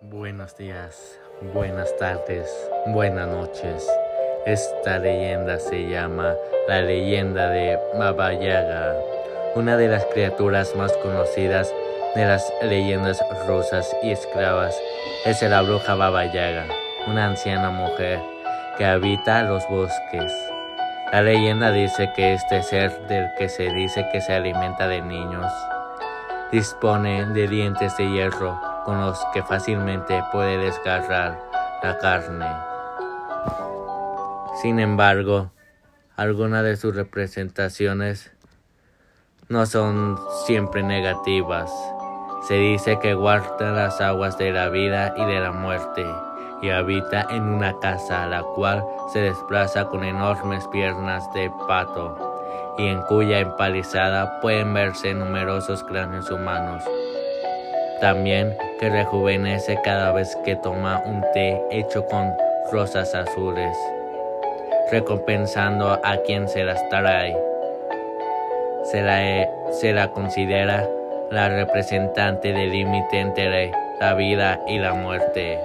Buenos días, buenas tardes, buenas noches. Esta leyenda se llama la leyenda de Baba Yaga, una de las criaturas más conocidas de las leyendas rusas y esclavas. Es la bruja Baba Yaga, una anciana mujer que habita los bosques. La leyenda dice que este ser del que se dice que se alimenta de niños dispone de dientes de hierro con los que fácilmente puede desgarrar la carne. Sin embargo, algunas de sus representaciones no son siempre negativas. Se dice que guarda las aguas de la vida y de la muerte y habita en una casa a la cual se desplaza con enormes piernas de pato y en cuya empalizada pueden verse numerosos cráneos humanos. También que rejuvenece cada vez que toma un té hecho con rosas azules, recompensando a quien se las trae. Se la, se la considera la representante del límite entre la vida y la muerte.